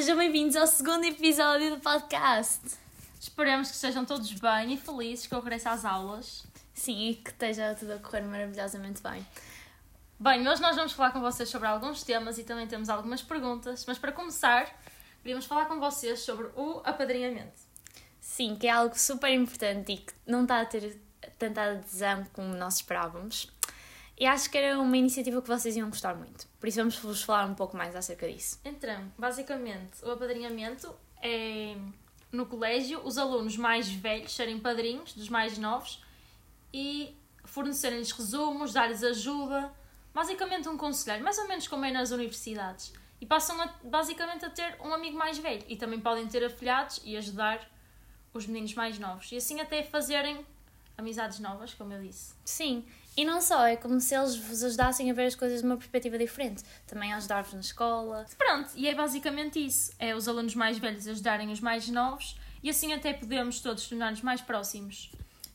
sejam bem-vindos ao segundo episódio do podcast. Esperemos que estejam todos bem e felizes que eu regresso às aulas. Sim, e que esteja tudo a correr maravilhosamente bem. Bem, hoje nós vamos falar com vocês sobre alguns temas e também temos algumas perguntas, mas para começar, queríamos falar com vocês sobre o apadrinhamento. Sim, que é algo super importante e que não está a ter tanta adesão como nós esperávamos. E acho que era uma iniciativa que vocês iam gostar muito. Por isso vamos vos falar um pouco mais acerca disso. Então, basicamente, o apadrinhamento é no colégio os alunos mais velhos serem padrinhos dos mais novos e fornecerem-lhes resumos, dar-lhes ajuda, basicamente um conselheiro, mais ou menos como é nas universidades. E passam a, basicamente a ter um amigo mais velho e também podem ter afilhados e ajudar os meninos mais novos. E assim até fazerem amizades novas, como eu disse. Sim, e não só, é como se eles vos ajudassem a ver as coisas de uma perspectiva diferente. Também ajudar-vos na escola. Pronto, e é basicamente isso. É os alunos mais velhos ajudarem os mais novos e assim até podemos todos tornar-nos mais próximos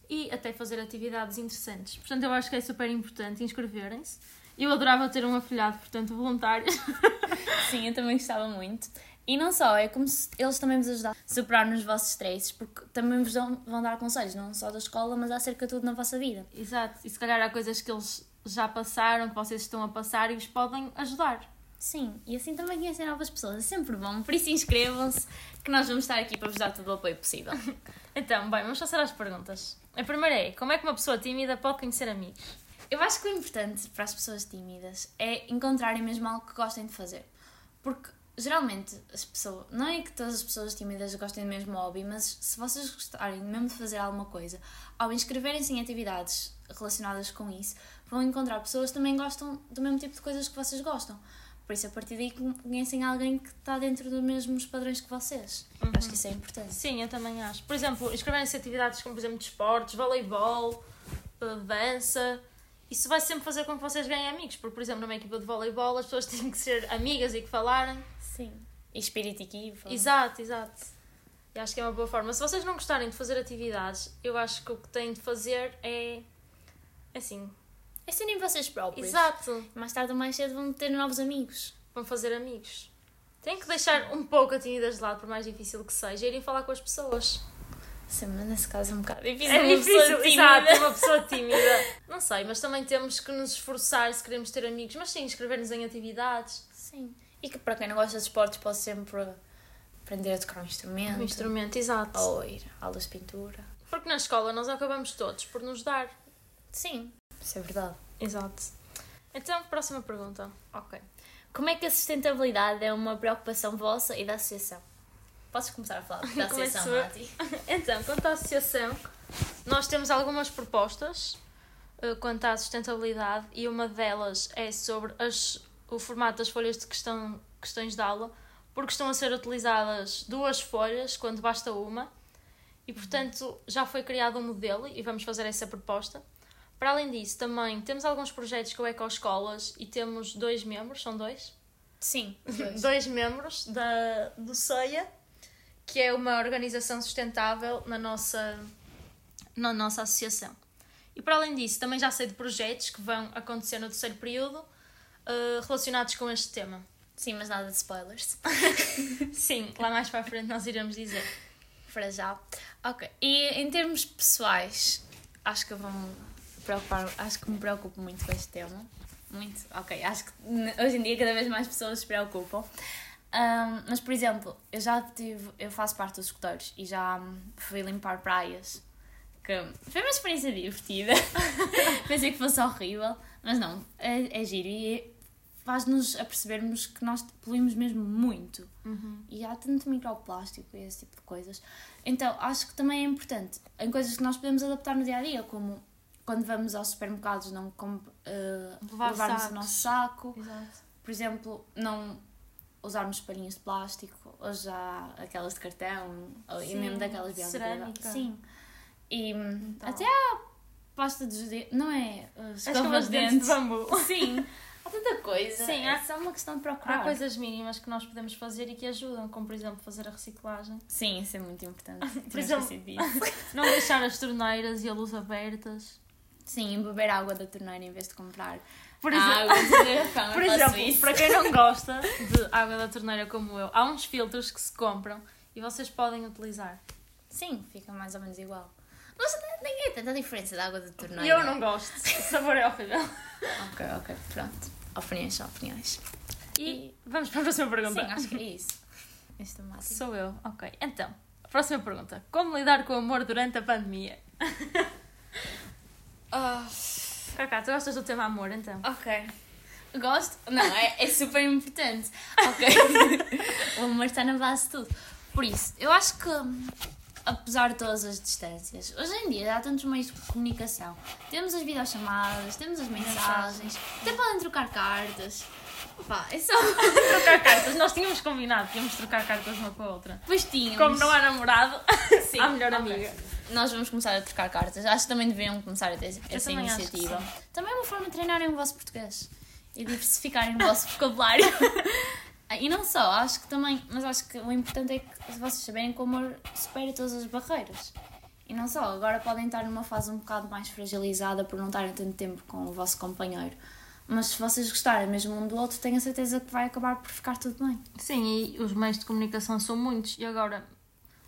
e até fazer atividades interessantes. Portanto, eu acho que é super importante inscreverem-se. Eu adorava ter um afilhado, portanto, voluntário. Sim, eu também gostava muito. E não só, é como se eles também vos ajudassem a superar nos vossos stresses, porque também vos dão, vão dar conselhos, não só da escola, mas acerca de tudo na vossa vida. Exato, e se calhar há coisas que eles já passaram, que vocês estão a passar e vos podem ajudar. Sim, e assim também conhecem novas pessoas, é sempre bom, por isso inscrevam-se, que nós vamos estar aqui para vos dar todo o apoio possível. então, bem, vamos passar às perguntas. A primeira é: como é que uma pessoa tímida pode conhecer amigos? Eu acho que o importante para as pessoas tímidas é encontrarem mesmo algo que gostem de fazer. Porque geralmente as pessoas. Não é que todas as pessoas tímidas gostem do mesmo hobby, mas se vocês gostarem mesmo de fazer alguma coisa, ao inscreverem-se em atividades relacionadas com isso, vão encontrar pessoas que também gostam do mesmo tipo de coisas que vocês gostam. Por isso, a partir daí, conhecem alguém que está dentro dos mesmos padrões que vocês. Uhum. Acho que isso é importante. Sim, eu também acho. Por exemplo, inscreverem-se em atividades como, por exemplo, de esportes, voleibol, eh, dança isso vai sempre fazer com que vocês ganhem amigos, porque, por exemplo, numa equipa de voleibol as pessoas têm que ser amigas e que falarem. Sim. E espírito equipa. Exato, exato. E acho que é uma boa forma. Se vocês não gostarem de fazer atividades, eu acho que o que têm de fazer é. Assim. É serem vocês próprios. Exato. Mais tarde ou mais cedo vão ter novos amigos. Vão fazer amigos. Têm que deixar um pouco a timidez de lado, por mais difícil que seja, e irem falar com as pessoas. Sim, mas nesse caso é um bocado difícil. É difícil, exato, uma pessoa tímida. Não sei, mas também temos que nos esforçar se queremos ter amigos, mas sim, inscrever-nos em atividades. Sim. E que para quem não gosta de esportes pode sempre aprender a tocar um instrumento. Um instrumento, exato. Ou ir a aulas de pintura. Porque na escola nós acabamos todos por nos dar. Sim, isso é verdade. Exato. Então, próxima pergunta. Ok. Como é que a sustentabilidade é uma preocupação vossa e da associação? Posso começar a falar da associação, Mati? então, quanto à associação, nós temos algumas propostas uh, quanto à sustentabilidade e uma delas é sobre as, o formato das folhas de questão, questões de aula, porque estão a ser utilizadas duas folhas quando basta uma e, portanto, já foi criado um modelo e vamos fazer essa proposta. Para além disso, também temos alguns projetos com ecoescolas e temos dois membros, são dois? Sim, dois, dois membros da, do CEIA que é uma organização sustentável na nossa, na nossa associação. E para além disso, também já sei de projetos que vão acontecer no terceiro período uh, relacionados com este tema. Sim, mas nada de spoilers. Sim, lá mais para a frente nós iremos dizer. Para já. Ok. E em termos pessoais, acho que eu vou preocupar, acho que me preocupo muito com este tema. Muito. Ok, acho que hoje em dia cada vez mais pessoas se preocupam. Um, mas, por exemplo, eu já tive, eu faço parte dos escuteiros e já fui limpar praias, que foi uma experiência divertida. Pensei que fosse horrível, mas não, é, é giro e faz-nos apercebermos que nós poluímos mesmo muito. Uhum. E há tanto microplástico e esse tipo de coisas. Então, acho que também é importante em coisas que nós podemos adaptar no dia a dia, como quando vamos aos supermercados, não uh, Levar levarmos sacos. o nosso saco. Exato. Por exemplo, não usarmos palhinhas de plástico, ou já aquelas de cartão, e mesmo daquelas de cerâmica. Sim. E Então. até a pasta dos dentes, não é? As As escovas de dentes. de bambu. Sim. Há tanta coisa. Sim, é há- só uma questão de procurar. Há coisas mínimas que nós podemos fazer e que ajudam, como por exemplo fazer a reciclagem. Sim, isso é muito importante. Por Tinha exemplo-. Não deixar as torneiras e a luz abertas. Sim, beber água da torneira em vez de comprar Por água exemplo, de garrafão. por exemplo para quem não gosta de água da torneira como eu, há uns filtros que se compram e vocês podem utilizar. Sim, fica mais ou menos igual. Mas nem é tanta diferença da água da torneira. E eu não gosto. O sabor é horrível. Ok, ok, pronto. Opiniões são opiniões. E vamos para a próxima pergunta. Sim, acho que é isso. Este tomate. Sou eu, ok. Então, próxima pergunta. Como lidar com o amor durante a pandemia? Ah, Cacá, tu gostas do tema amor, então? ok. Gosto? Não, é, é super importante. Ok. o amor está na base de tudo. Por isso, eu acho que, apesar de todas as distâncias, hoje em dia há tantos meios de comunicação. Temos as videochamadas, temos as mensagens, até podem trocar cartas. Pá, é só. trocar cartas. Nós tínhamos combinado que íamos trocar cartas uma com a outra. Pois tínhamos. Como não há namorado, Sim, há melhor ok. amiga. Nós vamos começar a trocar cartas. Acho que também deveriam começar a ter essa também iniciativa. Também é uma forma de treinarem o vosso português e diversificarem o vosso vocabulário. Ah, e não só, acho que também, mas acho que o importante é que vocês saberem como supera todas as barreiras. E não só, agora podem estar numa fase um bocado mais fragilizada por não estarem tanto tempo com o vosso companheiro. Mas se vocês gostarem mesmo um do outro, tenho a certeza que vai acabar por ficar tudo bem. Sim, e os meios de comunicação são muitos. E agora,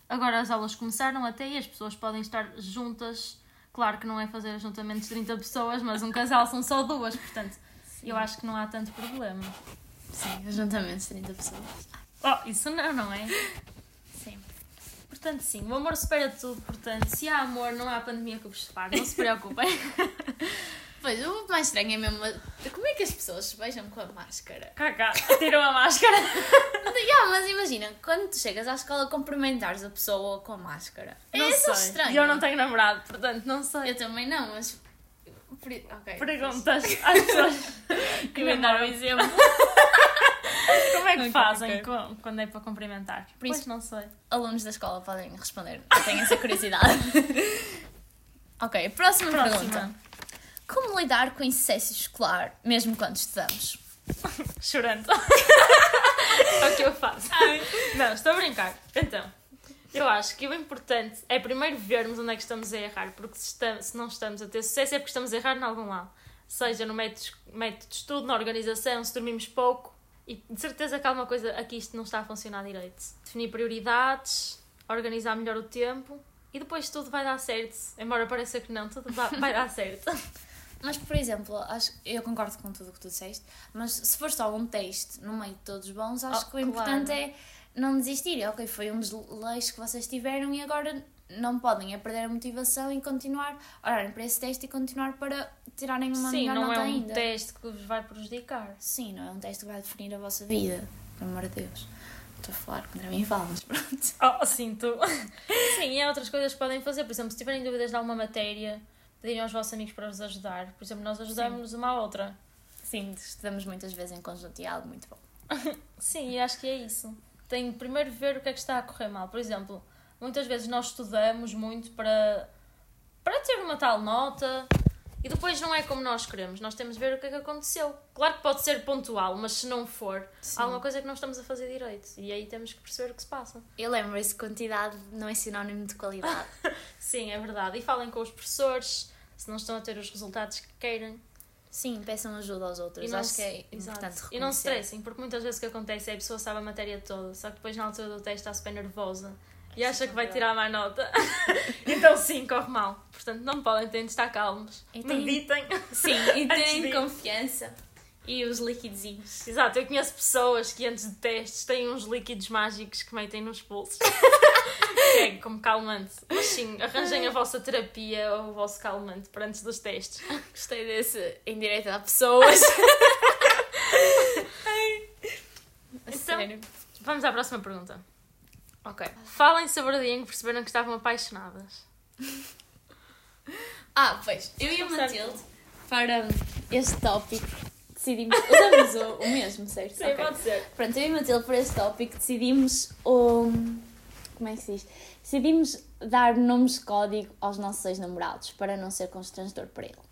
agora as aulas começaram até e as pessoas podem estar juntas. Claro que não é fazer ajuntamentos de 30 pessoas, mas um casal são só duas, portanto, eu acho que não há tanto problema. Sim, ajuntamentos de 30 pessoas. Oh, isso não, não é? Sim. Portanto, sim, o amor supera tudo. Portanto, se há amor, não há pandemia que vos separe. Não se preocupem. Pois, o mais estranho é mesmo. Como é que as pessoas se beijam com a máscara? Cacá, tiram a máscara. Yeah, mas imagina, quando tu chegas à escola cumprimentares a pessoa com a máscara. Não é sei. estranho. E eu não tenho namorado, portanto, não sei. Eu também não, mas. Por- Ok. Perguntas às pessoas que um namoram. exemplo. Como é que Ok, fazem ok. com- quando é para cumprimentar? Por isso- não sei. Alunos da escola podem responder. Eu tenho essa curiosidade. ok, próxima, Próxima. pergunta. Como lidar com insucesso escolar, mesmo quando estudamos? Chorando. é o que eu faço. Não, estou a brincar. Então, eu acho que o importante é primeiro vermos onde é que estamos a errar, porque se, estamos, se não estamos a ter sucesso é porque estamos a errar em algum lado. Seja no método, método de estudo, na organização, se dormimos pouco. E de certeza que há alguma coisa aqui isto não está a funcionar direito. Definir prioridades, organizar melhor o tempo e depois tudo vai dar certo. Embora pareça que não, tudo vai dar certo. Mas, por exemplo, acho, eu concordo com tudo o que tu disseste, mas se for só um teste no meio de todos bons, acho Oh, que o importante claro. é não desistir. Ok, foi um dos leis que vocês tiveram e agora não podem é perder a motivação e continuar, olharem para esse teste e continuar para tirarem uma Sim, melhor não nota é um ainda. teste que vos vai prejudicar. Sim, não é um teste que vai definir a vossa vida, pelo amor de Deus. Estou a falar contra mim fala, mas pronto. Oh, sim, tu. Sim, e há outras coisas que podem fazer. Por exemplo, se tiverem dúvidas de alguma matéria, pedirem aos vossos amigos para vos ajudar. Por exemplo, nós ajudamos uma à outra. Sim, estudamos muitas vezes em conjunto e é algo muito bom. Sim, e acho que é isso. Tem primeiro ver o que é que está a correr mal. Por exemplo, muitas vezes nós estudamos muito para, para ter uma tal nota e depois não é como nós queremos. Nós temos de ver o que é que aconteceu. Claro que pode ser pontual, mas se não for, Sim. há alguma coisa que não estamos a fazer direito. E aí temos que perceber o que se passa. Eu lembro-se quantidade não é sinónimo de qualidade. Sim, é verdade. E falem com os professores se não estão a ter os resultados que querem. Sim, peçam ajuda aos outros. Acho se- que é importante. E não se estressem, porque muitas vezes o que acontece é a pessoa sabe a matéria toda, só que depois na altura do teste está super nervosa e acha que vai tirar mais nota. então sim, corre mal. Portanto, não podem, têm de estar calmos. E têm- Meditem. Sim, e ir. confiança. E os liquidezinhos. Exato, eu conheço pessoas que antes de testes têm uns líquidos mágicos que metem nos pulsos. É como calmante. Mas sim, arranjem a vossa terapia ou o vosso calmante para antes dos testes. Gostei desse em direito a pessoas. A Então- sério. Vamos à próxima pergunta. Ok. Falem sobre o dia em que perceberam que estavam apaixonadas. Ah, pois, eu e a. Matilde, para este tópico, decidimos. Usamos o, o mesmo, certo? Ok. ser. Pronto, eu e a Matilde, para este tópico, decidimos o. Como é que se diz? Decidimos dar nomes de código aos nossos ex-namorados para não ser constrangedor para ele.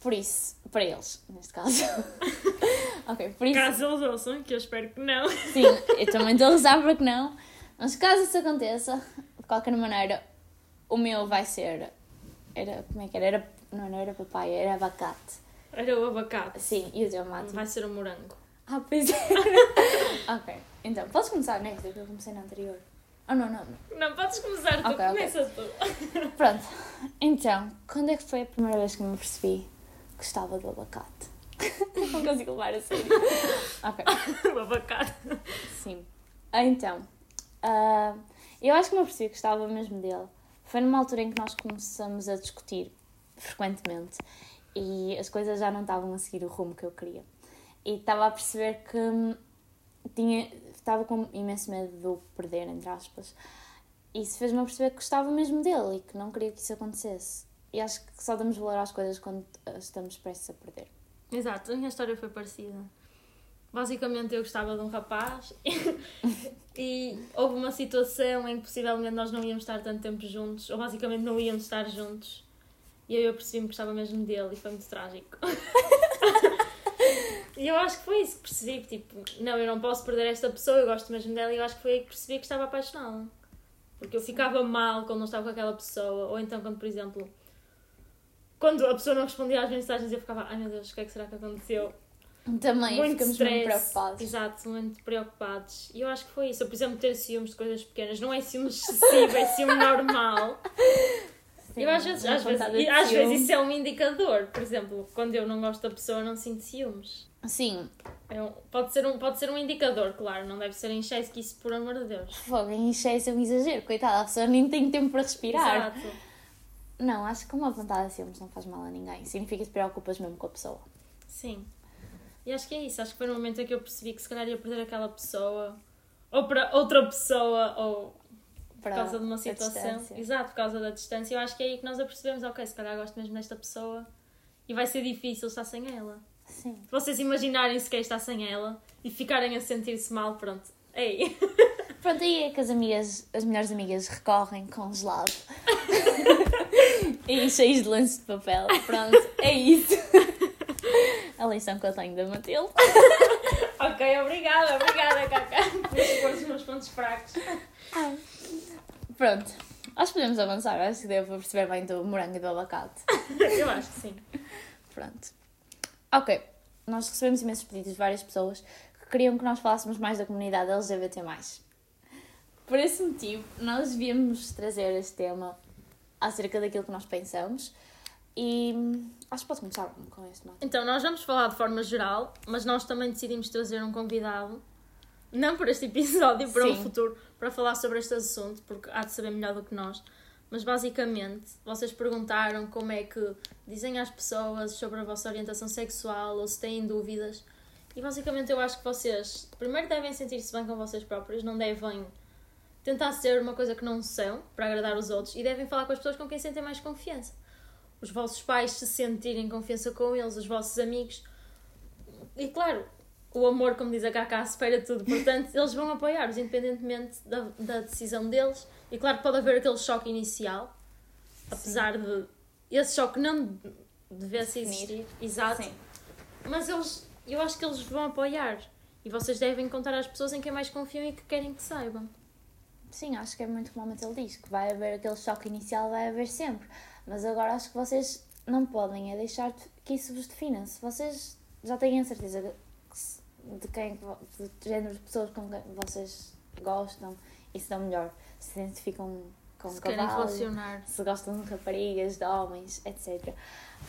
Por isso, para eles, neste caso. ok, por isso. Caso eles ouçam, que eu espero que não. Sim, eu também estou a rezar para que não. Mas caso isso aconteça, de qualquer maneira, o meu vai ser. Era. Como é que era? Era Não, não era papaya, era abacate. Era o abacate. Sim, e o tomate. Vai ser o morango. Ah, pois é. ok, então, posso começar nesta que eu comecei na anterior? Oh, não, não. Não, podes começar tu. Ok, ok. Começa tu. Pronto, então, quando é que foi a primeira vez que me percebi que gostava do abacate? não consigo levar a sério. Ok, o abacate. sim. Então, ah, eu acho que me apercebi que gostava mesmo dele. Foi numa altura em que nós começamos a discutir frequentemente e as coisas já não estavam a seguir o rumo que eu queria. E estava a perceber que hum, tinha, estava com imenso medo de o perder, entre aspas. E isso fez-me perceber que gostava mesmo dele e que não queria que isso acontecesse. E acho que só damos valor às coisas quando estamos prestes a perder. Exato, a minha história foi parecida. Basicamente eu gostava de um rapaz e houve uma situação em que possivelmente nós não íamos estar tanto tempo juntos, ou basicamente não íamos estar juntos. E aí eu percebi-me que gostava mesmo dele e foi muito trágico. e eu acho que foi isso que percebi, tipo, não, eu não posso perder esta pessoa, eu gosto mesmo dela e eu acho que foi aí que percebi que estava apaixonada. Porque eu ficava mal quando não estava com aquela pessoa, ou então quando, por exemplo, quando a pessoa não respondia às mensagens eu ficava, ai meu Deus, o que é que será que aconteceu? Também muito ficamos stress. muito preocupados. Exato, muito preocupados. E eu acho que foi isso. Eu, por exemplo, ter ciúmes de coisas pequenas. Não é ciúme excessivo, é ciúme normal. Sim, eu às vezes, às, vezes, às vezes isso é um indicador. Por exemplo, quando eu não gosto da pessoa, não sinto ciúmes. Sim, É um- pode, ser um, pode ser um indicador, claro. Não deve ser em excesso que isso, por amor de Deus. fogo, em excesso é um exagero. Coitada, a pessoa nem tem tempo para respirar. Exato. Não, acho que uma vontade de ciúmes não faz mal a ninguém. Significa que te preocupas mesmo com a pessoa. Sim. E acho que é isso. Acho que foi no momento em que eu percebi que se calhar ia perder aquela pessoa. Ou para outra pessoa, ou por causa de uma situação. Exato, por causa da distância. Eu acho que é aí que nós apercebemos, ok, se calhar gosto mesmo desta pessoa e vai ser difícil estar sem ela. Sim. Se vocês imaginarem sequer estar sem ela e ficarem a sentir-se mal, pronto. Ei! Pronto, aí é que as amigas, as melhores amigas recorrem com gelado. e cheios de lances de papel. Pronto, é isso. A lição que eu tenho da Matilde. ok, obrigada, obrigada, Cacá, por expor os meus pontos fracos. Pronto, acho que podemos avançar. Acho que devo perceber bem do morango e do abacate. Eu acho que sim. Pronto. Ok, nós recebemos imensos pedidos de várias pessoas que queriam que nós falássemos mais da comunidade LGBT. Por esse motivo, nós devíamos trazer este tema acerca daquilo que nós pensamos e hum, acho que pode começar com este nota. Então, nós vamos falar de forma geral, mas nós também decidimos trazer um convidado, não por este episódio, para Sim. futuro, para falar sobre este assunto, porque há de saber melhor do que nós. Mas basicamente, vocês perguntaram como é que dizem às pessoas sobre a vossa orientação sexual ou se têm dúvidas. E basicamente, eu acho que vocês primeiro devem sentir-se bem com vocês próprios, não devem tentar ser uma coisa que não são para agradar os outros e devem falar com as pessoas com quem sentem mais confiança os vossos pais se sentirem confiança com eles, os vossos amigos. E claro, o amor, como diz a Cacá, supera tudo. Portanto, eles vão apoiar-vos, independentemente da, da decisão deles. E claro que pode haver aquele choque inicial, apesar de esse choque não devesse existir. Exato. Sim. Mas eles, eu acho que eles vão apoiar. E vocês devem contar às pessoas em quem mais confiam e que querem que saibam. Sim, acho que é muito como Matilde diz, que vai haver aquele choque inicial, vai haver sempre. Mas agora acho que vocês não podem é deixar que isso vos defina. Se vocês já têm a certeza que de quem, de género de pessoas com quem vocês gostam e se dão melhor, se identificam com se querem cavalo, relacionar. se gostam de raparigas, de homens, etc.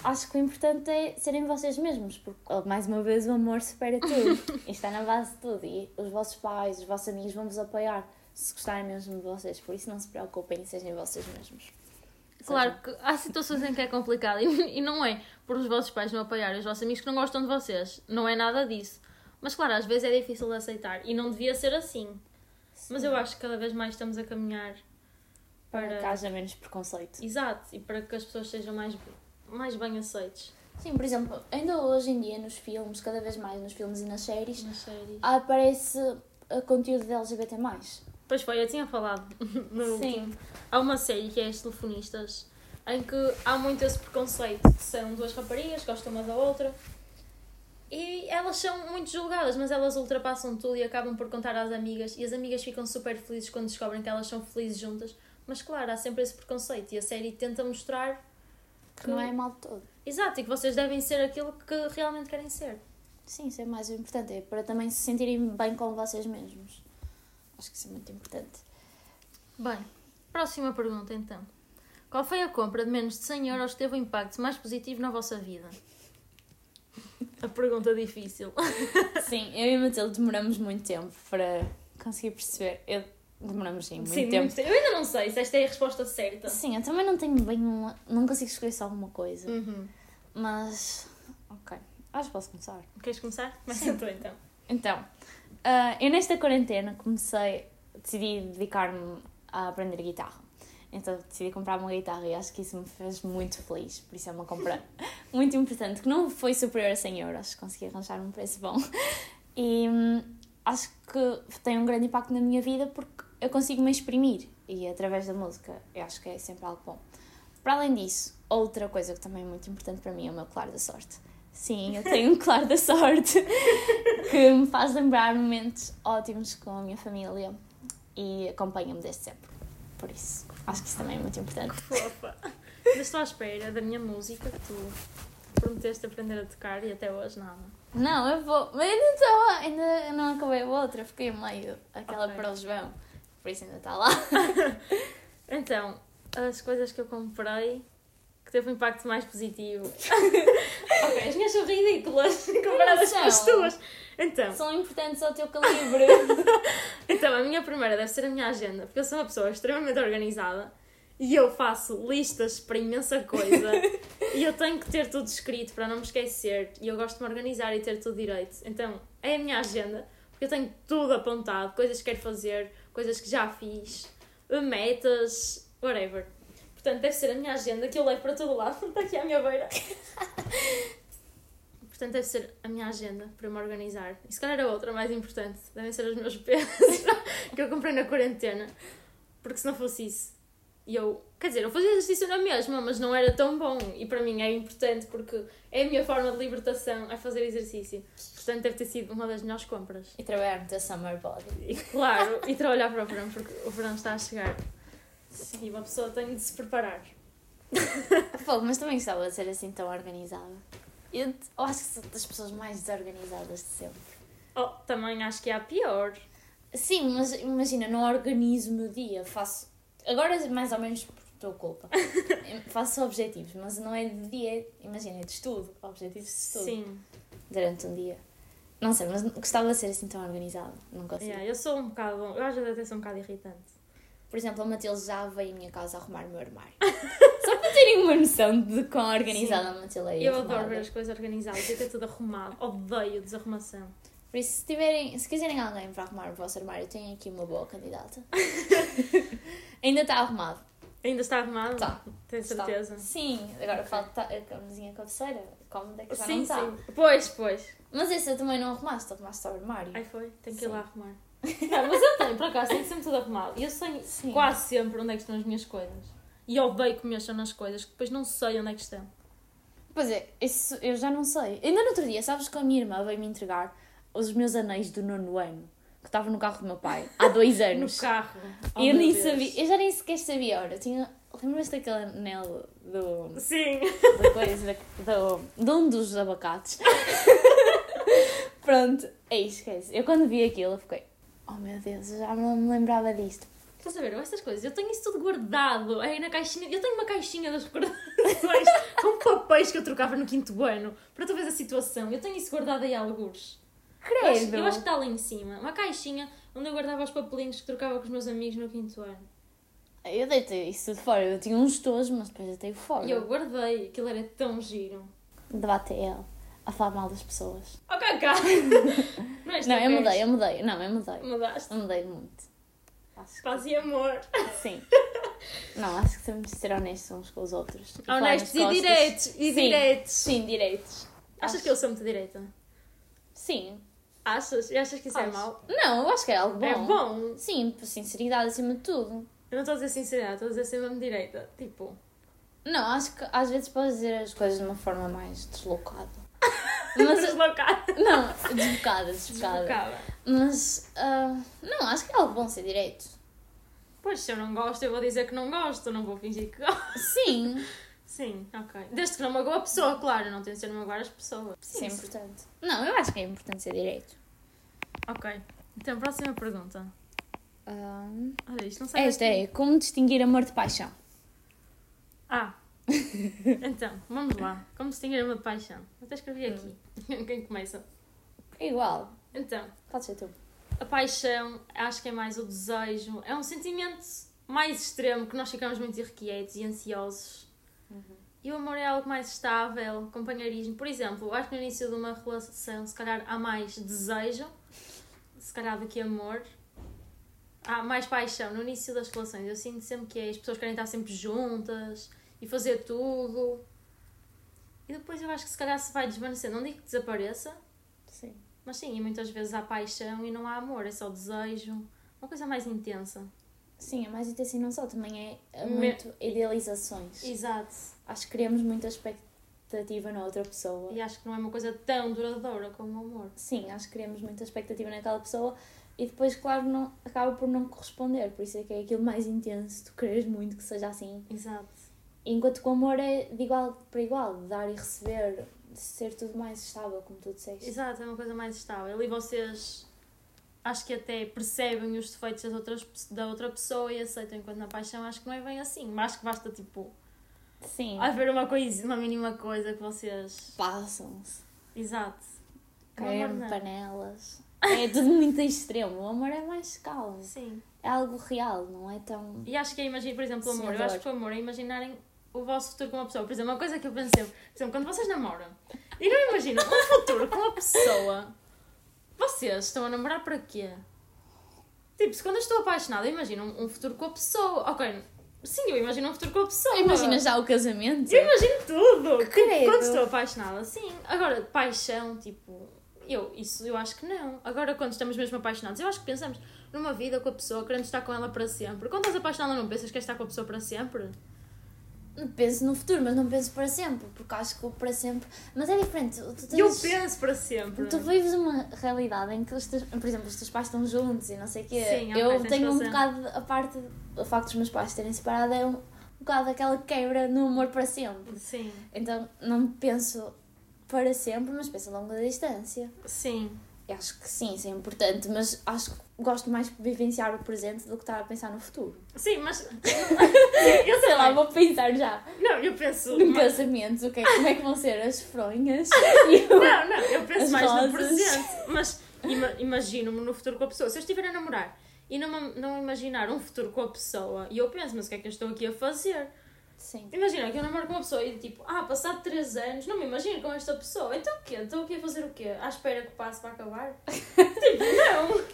Acho que o importante é serem vocês mesmos, porque, mais uma vez, o amor supera tudo. e está na base de tudo. E os vossos pais, os vossos amigos vão vos apoiar se gostarem mesmo de vocês. Por isso, não se preocupem e sejam vocês mesmos. Claro que há situações em que é complicado e, e não é por os vossos pais não apoiarem os vossos amigos que não gostam de vocês. Não é nada disso. Mas claro, às vezes é difícil de aceitar e não devia ser assim. Mas eu acho que cada vez mais estamos a caminhar Para para. que haja menos preconceito. Exato, e para que as pessoas sejam mais, mais bem aceites Sim, por exemplo, ainda hoje em dia nos filmes, cada vez mais nos filmes e nas séries, nas séries. aparece conteúdo de LGBT. Pois foi, eu tinha falado no último. Há uma série que é As Telefonistas, em que há muito esse preconceito, que são duas raparigas, gostam uma da outra, e elas são muito julgadas, mas elas ultrapassam tudo e acabam por contar às amigas, e as amigas ficam super felizes quando descobrem que elas são felizes juntas, mas claro, há sempre esse preconceito, e a série tenta mostrar Que não é mal todo. Exato, e que vocês devem ser aquilo que realmente querem ser. Sim, isso é mais importante. É para também se sentirem bem com vocês mesmos. Acho que isso é muito importante. Bem, próxima pergunta então. Qual foi a compra de menos de 100 euros que teve um impacto mais positivo na vossa vida? A pergunta difícil. Sim, eu e a Matilde demoramos muito tempo para conseguir perceber. Eu demoramos sim, muito Sim, tempo. muito. Eu ainda não sei se esta é a resposta certa. Sim, eu também não tenho bem uma. Não consigo escolher só uma coisa. Uhum. Mas. Ok. Acho que posso começar. Queres começar? Começa tu então. Então, ah, eu nesta quarentena comecei, decidi dedicar-me a aprender guitarra. Então decidi comprar uma guitarra e acho que isso me fez muito feliz. Por isso é uma compra muito importante, que não foi superior a 100 euros. Consegui arranjar um preço bom. E hum, acho que tem um grande impacto na minha vida porque eu consigo me exprimir. E através da música eu acho que é sempre algo bom. Para além disso, outra coisa que também é muito importante para mim é o meu claro da sorte. Sim, eu tenho um claro da sorte que me faz lembrar momentos ótimos com a minha família e acompanha-me desde sempre. Por isso, acho que isso também é muito importante. Fofa. Ainda estou à espera da minha música que tu prometeste aprender a tocar e até hoje nada. Não, eu vou. Mas ainda, estou, ainda não acabei a outra, fiquei meio aquela Ok. para o João. Por isso ainda está lá. Então, as coisas que eu comprei que teve um impacto mais positivo. ok, as minhas são ridículas comparadas com as tuas. Então, São importantes ao teu calibre. então, a minha primeira deve ser a minha agenda, porque eu sou uma pessoa extremamente organizada e eu faço listas para imensa coisa e eu tenho que ter tudo escrito para não me esquecer e eu gosto de me organizar e ter tudo direito. Então, é a minha agenda, porque eu tenho tudo apontado, coisas que quero fazer, coisas que já fiz, metas, whatever. Portanto, deve ser a minha agenda que eu levo para todo lado, está aqui à minha beira. Portanto, deve ser a minha agenda para me organizar. E se calhar a outra mais importante, devem ser os meus pesos que eu comprei na quarentena. Porque se não fosse isso, eu. Quer dizer, eu fazia exercício na mesma, mas não era tão bom. E para mim é importante porque é a minha forma de libertação é fazer exercício. Portanto, deve ter sido uma das melhores compras. e trabalhar no teu summer body. E claro, e trabalhar para o verão, porque o verão está a chegar. E uma pessoa tem de se preparar. Fogo, mas também gostava de ser assim tão organizada. Eu, eu acho que sou das pessoas mais desorganizadas de sempre. Oh, também acho que há pior. Sim, mas imagina, não organizo o meu dia, faço. Agora é mais ou menos por tua culpa. faço objetivos, mas não é de dia, imagina, é de estudo. Objetivos de estudo. Sim. Durante um dia. Não sei, mas gostava de ser assim tão organizada. Não consigo. Yeah, eu sou um bocado. Eu às vezes até sou um bocado irritante. Por exemplo, a Matilde já veio à minha casa arrumar o meu armário. Só para terem uma noção de quão organizada a Matilde é. Eu arrumada. adoro ver as coisas organizadas ter tudo arrumado. Odeio desarrumação. Por isso, se, tiverem, se quiserem alguém para arrumar o vosso armário, têm aqui uma boa candidata. Ainda está arrumado. Ainda está arrumado? Tá. Tenho Está. certeza. Sim, agora falta a camezinha cabeceira. Cómoda é que já Sim, não está. sim. Pois, pois. Mas esse eu também não arrumaste, arrumaste o armário. Ai foi, tenho que ir Sim. lá arrumar. Não, mas eu tenho, por acaso, tenho sempre tudo arrumado. E eu sei Sim. quase sempre onde é que estão as minhas coisas. E eu odeio que mexam nas coisas, que depois não sei onde é que estão. Pois é, isso eu já não sei. Ainda no outro dia, sabes que a minha irmã veio-me entregar os meus anéis do nono ano, que estavam no carro do meu pai, há dois No anos. carro. Oh, E eu nem Deus. sabia, eu já nem sequer sabia a hora. Eu tinha. Lembras-te daquele anel do. Sim. da coisa, do, de um dos abacates. Pronto, é isso, esquece. Eu quando vi aquilo, eu fiquei, oh meu Deus, eu já não me lembrava disto. Estás a ver? Essas coisas. Eu tenho isso tudo guardado. Aí na caixinha. Eu tenho uma caixinha das recordações com papéis que eu trocava no quinto ano. Para tu veres a situação. Eu tenho isso guardado aí a algures. Eu acho, Credo! eu acho que está lá em cima. Uma caixinha onde eu guardava os papelinhos que trocava com os meus amigos no quinto ano. Eu deitei isso tudo fora. Eu tinha uns tojos, mas depois deitei fora. E eu guardei. Aquilo era tão giro. Debate ele a falar mal das pessoas. Ok. Não, é isto Não, que eu mudei, eu mudei. Não, eu mudei. Mudaste. Eu mudei muito. Acho que Paz e amor. sim. Não, acho que temos de ser honestos uns com os outros. E falar Honestos e costas. direitos. E Sim. direitos. Sim, direitos. Achas Acho- que eu sou muito direita? Sim. Achas? E achas que isso é Acho. mau? Não, eu acho que é algo bom. É bom. Sim, por sinceridade acima de tudo. Eu não estou a dizer sinceridade, estou a dizer ser mesmo direita. Tipo, Não, acho que às vezes podes dizer as coisas de uma forma mais deslocada. Mas, deslocada. não, desbocada, desbocada. Deslocada. Mas, ah, não, acho que é algo bom ser direito. Pois, se eu não gosto, eu vou dizer que não gosto, não vou fingir que gosto. Sim, Sim, ok. Desde que não magoa a pessoa, claro, não tem de ser magoar as pessoas. Isso é importante. Não, eu acho que é importante ser direito. Ok. Então, próxima pergunta. Ahm, Olha, isto não sei. esta é como distinguir amor de paixão? Ah. então, vamos lá. Como distinguir amor de paixão? Até escrevi aqui. Quem começa? É igual. Então, Pode ser tu. a paixão, acho que é mais o desejo. É um sentimento mais extremo que nós ficamos muito irrequietos e ansiosos. E o amor é algo mais estável, companheirismo. Por exemplo, acho que no início de uma relação, se calhar há mais desejo, se calhar do que amor. Há mais paixão no início das relações. Eu sinto sempre que é, as pessoas querem estar sempre juntas e fazer tudo. E depois eu acho que se calhar se vai desvanecendo. Não digo que desapareça, Sim. mas sim, e muitas vezes há paixão e não há amor, é só desejo. Uma coisa mais intensa. Sim, é mais intenso e não só, também é Me- muito idealizações. Exato. Acho que criamos muita expectativa na outra pessoa. E acho que não é uma coisa tão duradoura como o amor. Sim, acho que criamos muita expectativa naquela pessoa e depois, claro, não, acaba por não corresponder. Por isso é que é aquilo mais intenso, tu queres muito que seja assim. Exato. Enquanto que o amor é de igual para igual, dar e receber, ser tudo mais estável, como tu disseste. Exato, é uma coisa mais estável. E vocês acho que até percebem os defeitos das outras, da outra pessoa e aceitam, enquanto na paixão acho que não é bem assim. Mas acho que basta tipo Sim, haver uma coisa, uma mínima coisa que vocês. passam-se, Exato. Não. panelas. É tudo muito extremo. O amor é mais calmo. Sim. É algo real, não é tão. E acho que é imaginar, por exemplo, o amor. Eu acho que o amor é imaginarem o vosso futuro com uma pessoa. Por exemplo, uma coisa que eu pensei, por exemplo, quando vocês namoram e não imaginam um futuro com uma pessoa, vocês estão a namorar para quê? Tipo, se quando eu estou apaixonada, eu imagino um, futuro com a pessoa. Ok, sim, eu imagino um futuro com a pessoa. Imagina já o casamento? Eu imagino tudo. Tipo, credo. quando estou apaixonada, sim. Agora, paixão, tipo, eu, isso eu acho que não. Agora, quando estamos mesmo apaixonados, eu acho que pensamos numa vida com a pessoa, queremos estar com ela para sempre. Quando estás apaixonada, não pensas que queres estar com a pessoa para sempre? Penso no futuro, mas não penso para sempre, porque acho que o para sempre. Mas é diferente. Tu tens... Eu penso para sempre. Tu vives uma realidade em que, os teus, por exemplo, os teus pais estão juntos e não sei o quê. Sim, eu tenho um bocado, a parte, o facto dos meus pais terem separado é um, um bocado aquela quebra no amor para sempre. Sim, Então não penso para sempre, mas penso a longa distância. sim. Eu acho que sim, isso é importante, mas acho que gosto mais de vivenciar o presente do que estar a pensar no futuro. Sim, mas. eu Sei lá, vou pensar já Não, eu penso. no mais- casamento, o que é, como é que vão ser as fronhas o- Não, não, eu penso As mais no rosas. presente. Mas ima- imagino-me no futuro com a pessoa. Se eu estiver a namorar e não, não imaginar um futuro com a pessoa, e eu penso, mas o que é que eu estou aqui a fazer? Sim. Imagina que eu namoro com uma pessoa e tipo, ah, passado 3 anos, não me imagino com esta pessoa. Então o quê? Estou aqui a fazer o quê? À espera que o passe para acabar? tipo, não!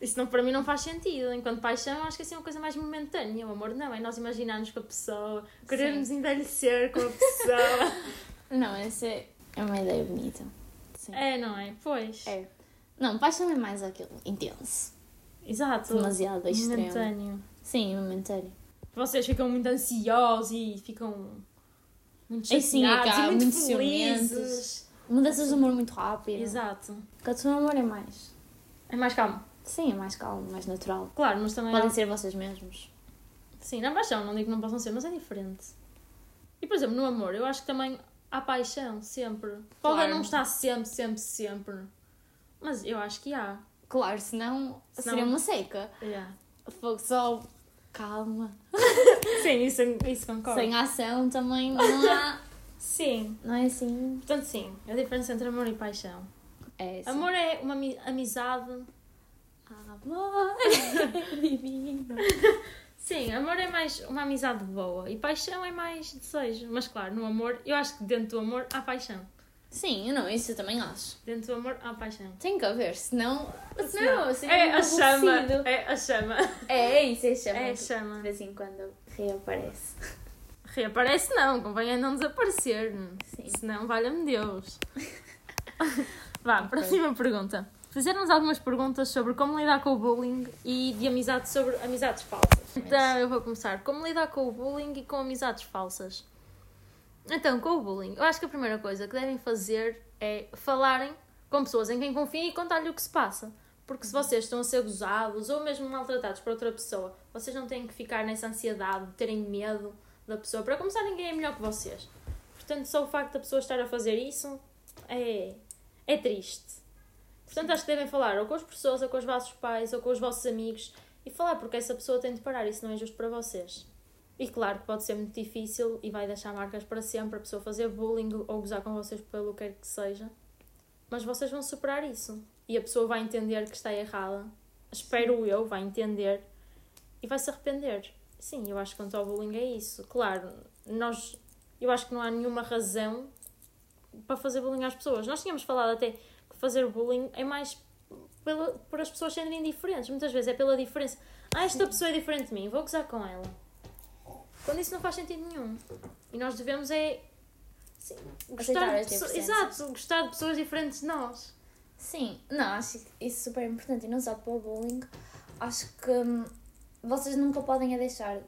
Isso não, para mim não faz sentido. Enquanto paixão, acho que assim é uma coisa mais momentânea. O amor não, é nós imaginarmos com a pessoa, querermos envelhecer com a pessoa. Não, essa é é uma ideia bonita. Sim. é, não é? Pois. É. Não, paixão é mais aquilo intenso. Exato. Demasiado extremo. Momentâneo. Sim, momentâneo. Vocês ficam muito ansiosos e ficam muito É sim, chateados cá, e muito, muito felizes. Mudanças de humor muito rápido. Exato. Porque o amor é mais. É mais calmo. Sim, é mais calmo, mais natural. Claro, mas também Podem há- ser vocês mesmos. Sim, na paixão, não digo que não possam ser, mas é diferente. E por exemplo, no amor, eu acho que também há paixão, sempre. Pode Claro. não estar sempre, sempre, sempre. Mas eu acho que há. Claro, senão, Senão- seria uma seca. Yeah. Fogo só calma. Sim, isso, isso concordo. Sem ação também não há. Sim. Não é assim? Portanto, sim, a diferença entre amor e paixão. É assim. Amor é uma ami- amizade. Amor divino. Sim, amor é mais uma amizade boa e paixão é mais desejo. Mas claro, no amor, eu acho que dentro do amor há paixão. Sim, não, isso eu também acho. Dentro do amor há paixão. Tem que haver, senão. Não, Senão, assim, é a chama. É a chama. É, é isso, é chama. É a De chama. vez em quando reaparece. Reaparece não, convém é não desaparecer. Sim. Senão, valha-me Deus. Vá, próxima pergunta. Fizeram-nos algumas perguntas sobre como lidar com o bullying e de amizades sobre amizades falsas. Então eu vou começar. Como lidar com o bullying e com amizades falsas? Então, com o bullying, eu acho que a primeira coisa que devem fazer é falarem com pessoas em quem confiem e contar-lhe o que se passa. Porque se vocês estão a ser gozados ou mesmo maltratados por outra pessoa, vocês não têm que ficar nessa ansiedade, de terem medo da pessoa. Para começar, ninguém é melhor que vocês. Portanto, só o facto da pessoa estar a fazer isso é, é triste. Portanto, acho que devem falar ou com as pessoas, ou com os vossos pais, ou com os vossos amigos e falar porque essa pessoa tem de parar. Isso não é justo para vocês. E claro que pode ser muito difícil e vai deixar marcas para sempre a pessoa fazer bullying ou gozar com vocês pelo que quer que seja. Mas vocês vão superar isso. E a pessoa vai entender que está errada. Espero eu, vai entender. E vai se arrepender. Sim, eu acho que quanto ao bullying é isso. Claro, nós. Eu acho que não há nenhuma razão para fazer bullying às pessoas. Nós tínhamos falado até que fazer bullying é mais pela, por as pessoas serem diferentes. Muitas vezes é pela diferença. Ah, esta pessoa é diferente de mim, vou gozar com ela. Quando isso não faz sentido nenhum. E nós devemos é. Sim, gostar de pessoas, Exato, gostar de pessoas diferentes de nós. Sim, não, acho isso super importante. E não só para o bullying, acho que hum, vocês nunca podem a deixar.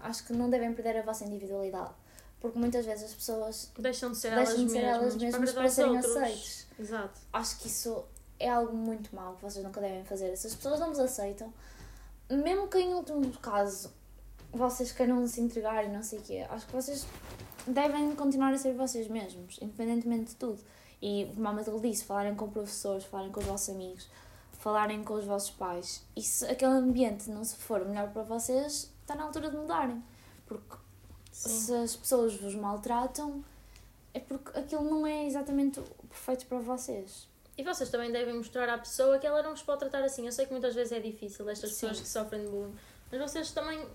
Acho que não devem perder a vossa individualidade. Porque muitas vezes as pessoas deixam de ser, deixam elas, de ser mesmas, elas mesmas para, para serem aceites. Exato. Acho que isso é algo muito mau que vocês nunca devem fazer. Se as pessoas não vos aceitam, mesmo que em último caso vocês queiram se entregar e não sei o quê, acho que vocês devem continuar a ser vocês mesmos, independentemente de tudo. E, como a Matilde disse, falarem com professores, falarem com os vossos amigos, falarem com os vossos pais. E se aquele ambiente não se for melhor para vocês, está na altura de mudarem. Porque Sim. se as pessoas vos maltratam, é porque aquilo não é exatamente perfeito para vocês. E vocês também devem mostrar à pessoa que ela não vos pode tratar assim. Eu sei que muitas vezes é difícil, estas Sim. pessoas que sofrem de bullying, mas vocês também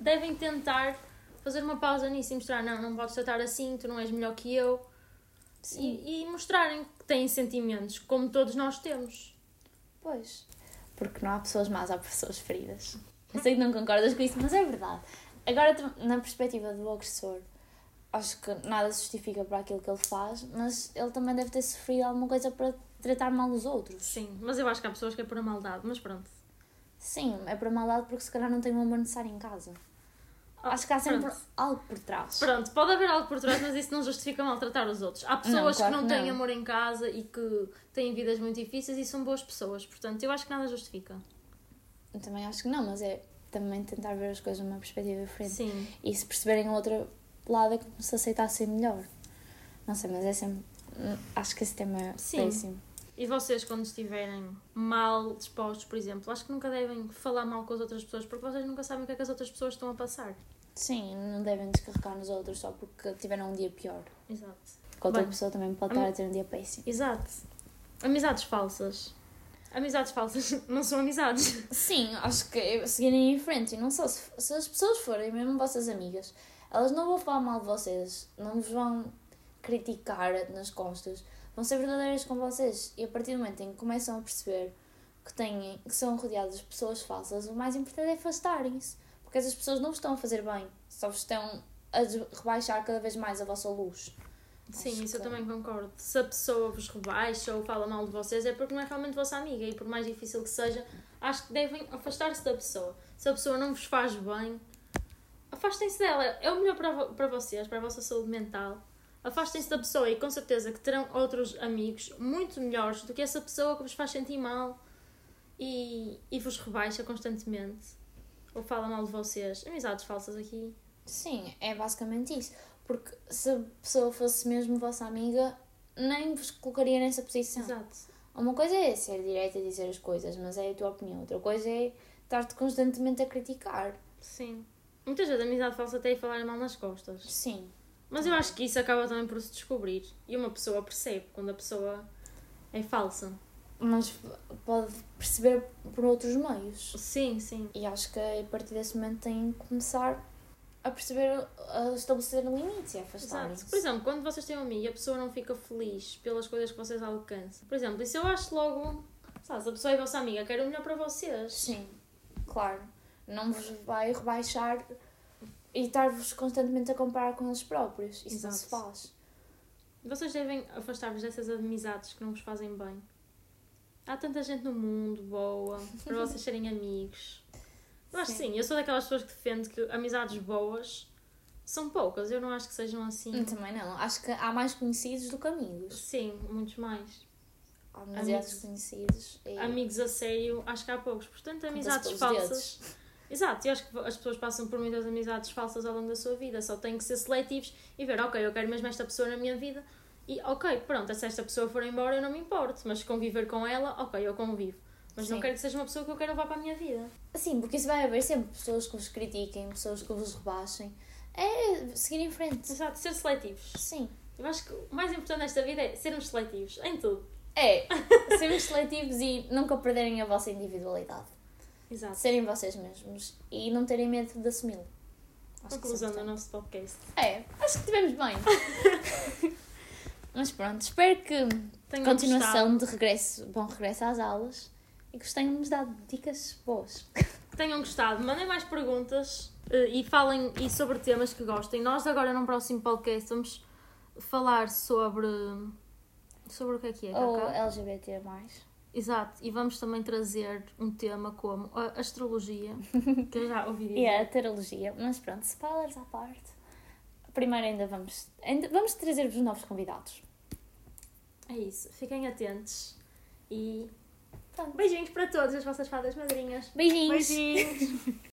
devem tentar fazer uma pausa nisso e mostrar: não, não podes tratar assim, tu não és melhor que eu. E, e, mostrarem que têm sentimentos, como todos nós temos. Pois. Porque não há pessoas más, há pessoas feridas. Eu sei que não concordas com isso, mas é verdade. Agora, na perspectiva do agressor, acho que nada se justifica para aquilo que ele faz, mas ele também deve ter sofrido alguma coisa para tratar mal os outros. Sim, mas eu acho que há pessoas que é por maldade, mas pronto. Sim, é por maldade porque se calhar não tem um amor necessário em casa. Ah, acho que há sempre pronto. algo por trás. Pronto, pode haver algo por trás, mas isso não justifica maltratar os outros. Há pessoas não, claro que não têm não. amor em casa e que têm vidas muito difíceis e são boas pessoas. Portanto, eu acho que nada justifica. Eu também acho que não, mas é também tentar ver as coisas numa perspectiva diferente. Sim. E se perceberem o outro lado é como se aceitassem melhor. Não sei, mas é sempre. Acho que esse tema é Sim. péssimo. E vocês, quando estiverem mal dispostos, por exemplo, acho que nunca devem falar mal com as outras pessoas porque vocês nunca sabem o que é que as outras pessoas estão a passar. Sim, não devem descarregar nos outros só porque tiveram um dia pior. Exato. Que outra Bem, pessoa também pode estar a ter um dia péssimo. Exato. Amizades falsas. Amizades falsas não são amizades. Sim, acho que é seguirem em frente. E não só se, se as pessoas forem mesmo vossas amigas, elas não vão falar mal de vocês, não vos vão criticar nas costas, vão ser verdadeiras com vocês. E a partir do momento em que começam a perceber que, têm, que são rodeadas de pessoas falsas, o mais importante é afastarem-se. Porque essas pessoas não estão a fazer bem, só estão a rebaixar cada vez mais a vossa luz. Sim, Acho isso que... eu também concordo. Se a pessoa vos rebaixa ou fala mal de vocês é porque não é realmente vossa amiga e por mais difícil que seja, acho que devem afastar-se da pessoa. Se a pessoa não vos faz bem, afastem-se dela. É o melhor para, para vocês, para a vossa saúde mental. Afastem-se da pessoa e com certeza que terão outros amigos muito melhores do que essa pessoa que vos faz sentir mal e, e vos rebaixa constantemente ou fala mal de vocês. Amizades falsas aqui. Sim, é basicamente isso. Porque se a pessoa fosse mesmo vossa amiga, nem vos colocaria nessa posição. Exato. Uma coisa é ser direita e dizer as coisas, mas é a tua opinião. Outra coisa é estar-te constantemente a criticar. Sim. Muitas vezes a amizade falsa até é falar mal nas costas. Sim. Mas eu acho que isso acaba também por se descobrir. E uma pessoa percebe quando a pessoa é falsa. Mas pode perceber por outros meios. Sim, sim. E acho que a partir desse momento tem que começar a perceber, a estabelecer limites e a afastar-se. Por exemplo, quando vocês têm um amigo e a pessoa não fica feliz pelas coisas que vocês alcançam. Por exemplo, isso eu acho logo. Sabe, se a pessoa é vossa amiga, quer o melhor para vocês. Sim, claro não vos vai rebaixar e estar-vos constantemente a comparar com eles próprios. Isso Exato. não se faz. Vocês devem afastar-vos dessas amizades que não vos fazem bem. Há tanta gente no mundo boa para vocês serem amigos. Eu acho sim. sim, eu sou daquelas pessoas que defende que amizades boas são poucas. Eu não acho que sejam assim. Eu também não. Acho que há mais conhecidos do que amigos. Sim, muitos mais. Há amigos conhecidos. E... Amigos a sério, acho que há poucos. Portanto, amizades falsas. Exato, e acho que as pessoas passam por muitas amizades falsas ao longo da sua vida, só têm que ser seletivos e ver, ok, eu quero mesmo esta pessoa na minha vida e ok, pronto, se esta pessoa for embora eu não me importo, mas conviver com ela, ok, eu convivo. Mas não Sim. quero que seja uma pessoa que eu quero levar para a minha vida. Sim, porque isso vai haver sempre pessoas que vos critiquem, pessoas que vos rebaixem. É seguir em frente. Exato, ser seletivos. Sim. Eu acho que o mais importante nesta vida é sermos seletivos, em tudo. É, sermos seletivos e nunca perderem a vossa individualidade. Exato. Serem vocês mesmos e não terem medo de assumi-lo. Que Conclusão é do nosso podcast. É, acho que estivemos bem. Mas pronto, espero que Tenham continuação gostado. de regresso, bom regresso às aulas e que vos tenham-nos dado dicas boas. Tenham gostado, mandem mais perguntas eh, e falem e sobre temas que gostem. Nós agora num próximo podcast vamos falar sobre. Sobre o que é que é, Ou Cacá? LGBT. Exato, e vamos também trazer um tema como a astrologia, que eu já ouvi. E a tarologia. Mas pronto, spoilers à parte. Primeiro ainda vamos, ainda vamos trazer-vos novos convidados. É isso, fiquem atentos e Pronto. beijinhos para todas as vossas fadas madrinhas. Beijinhos! Beijinhos!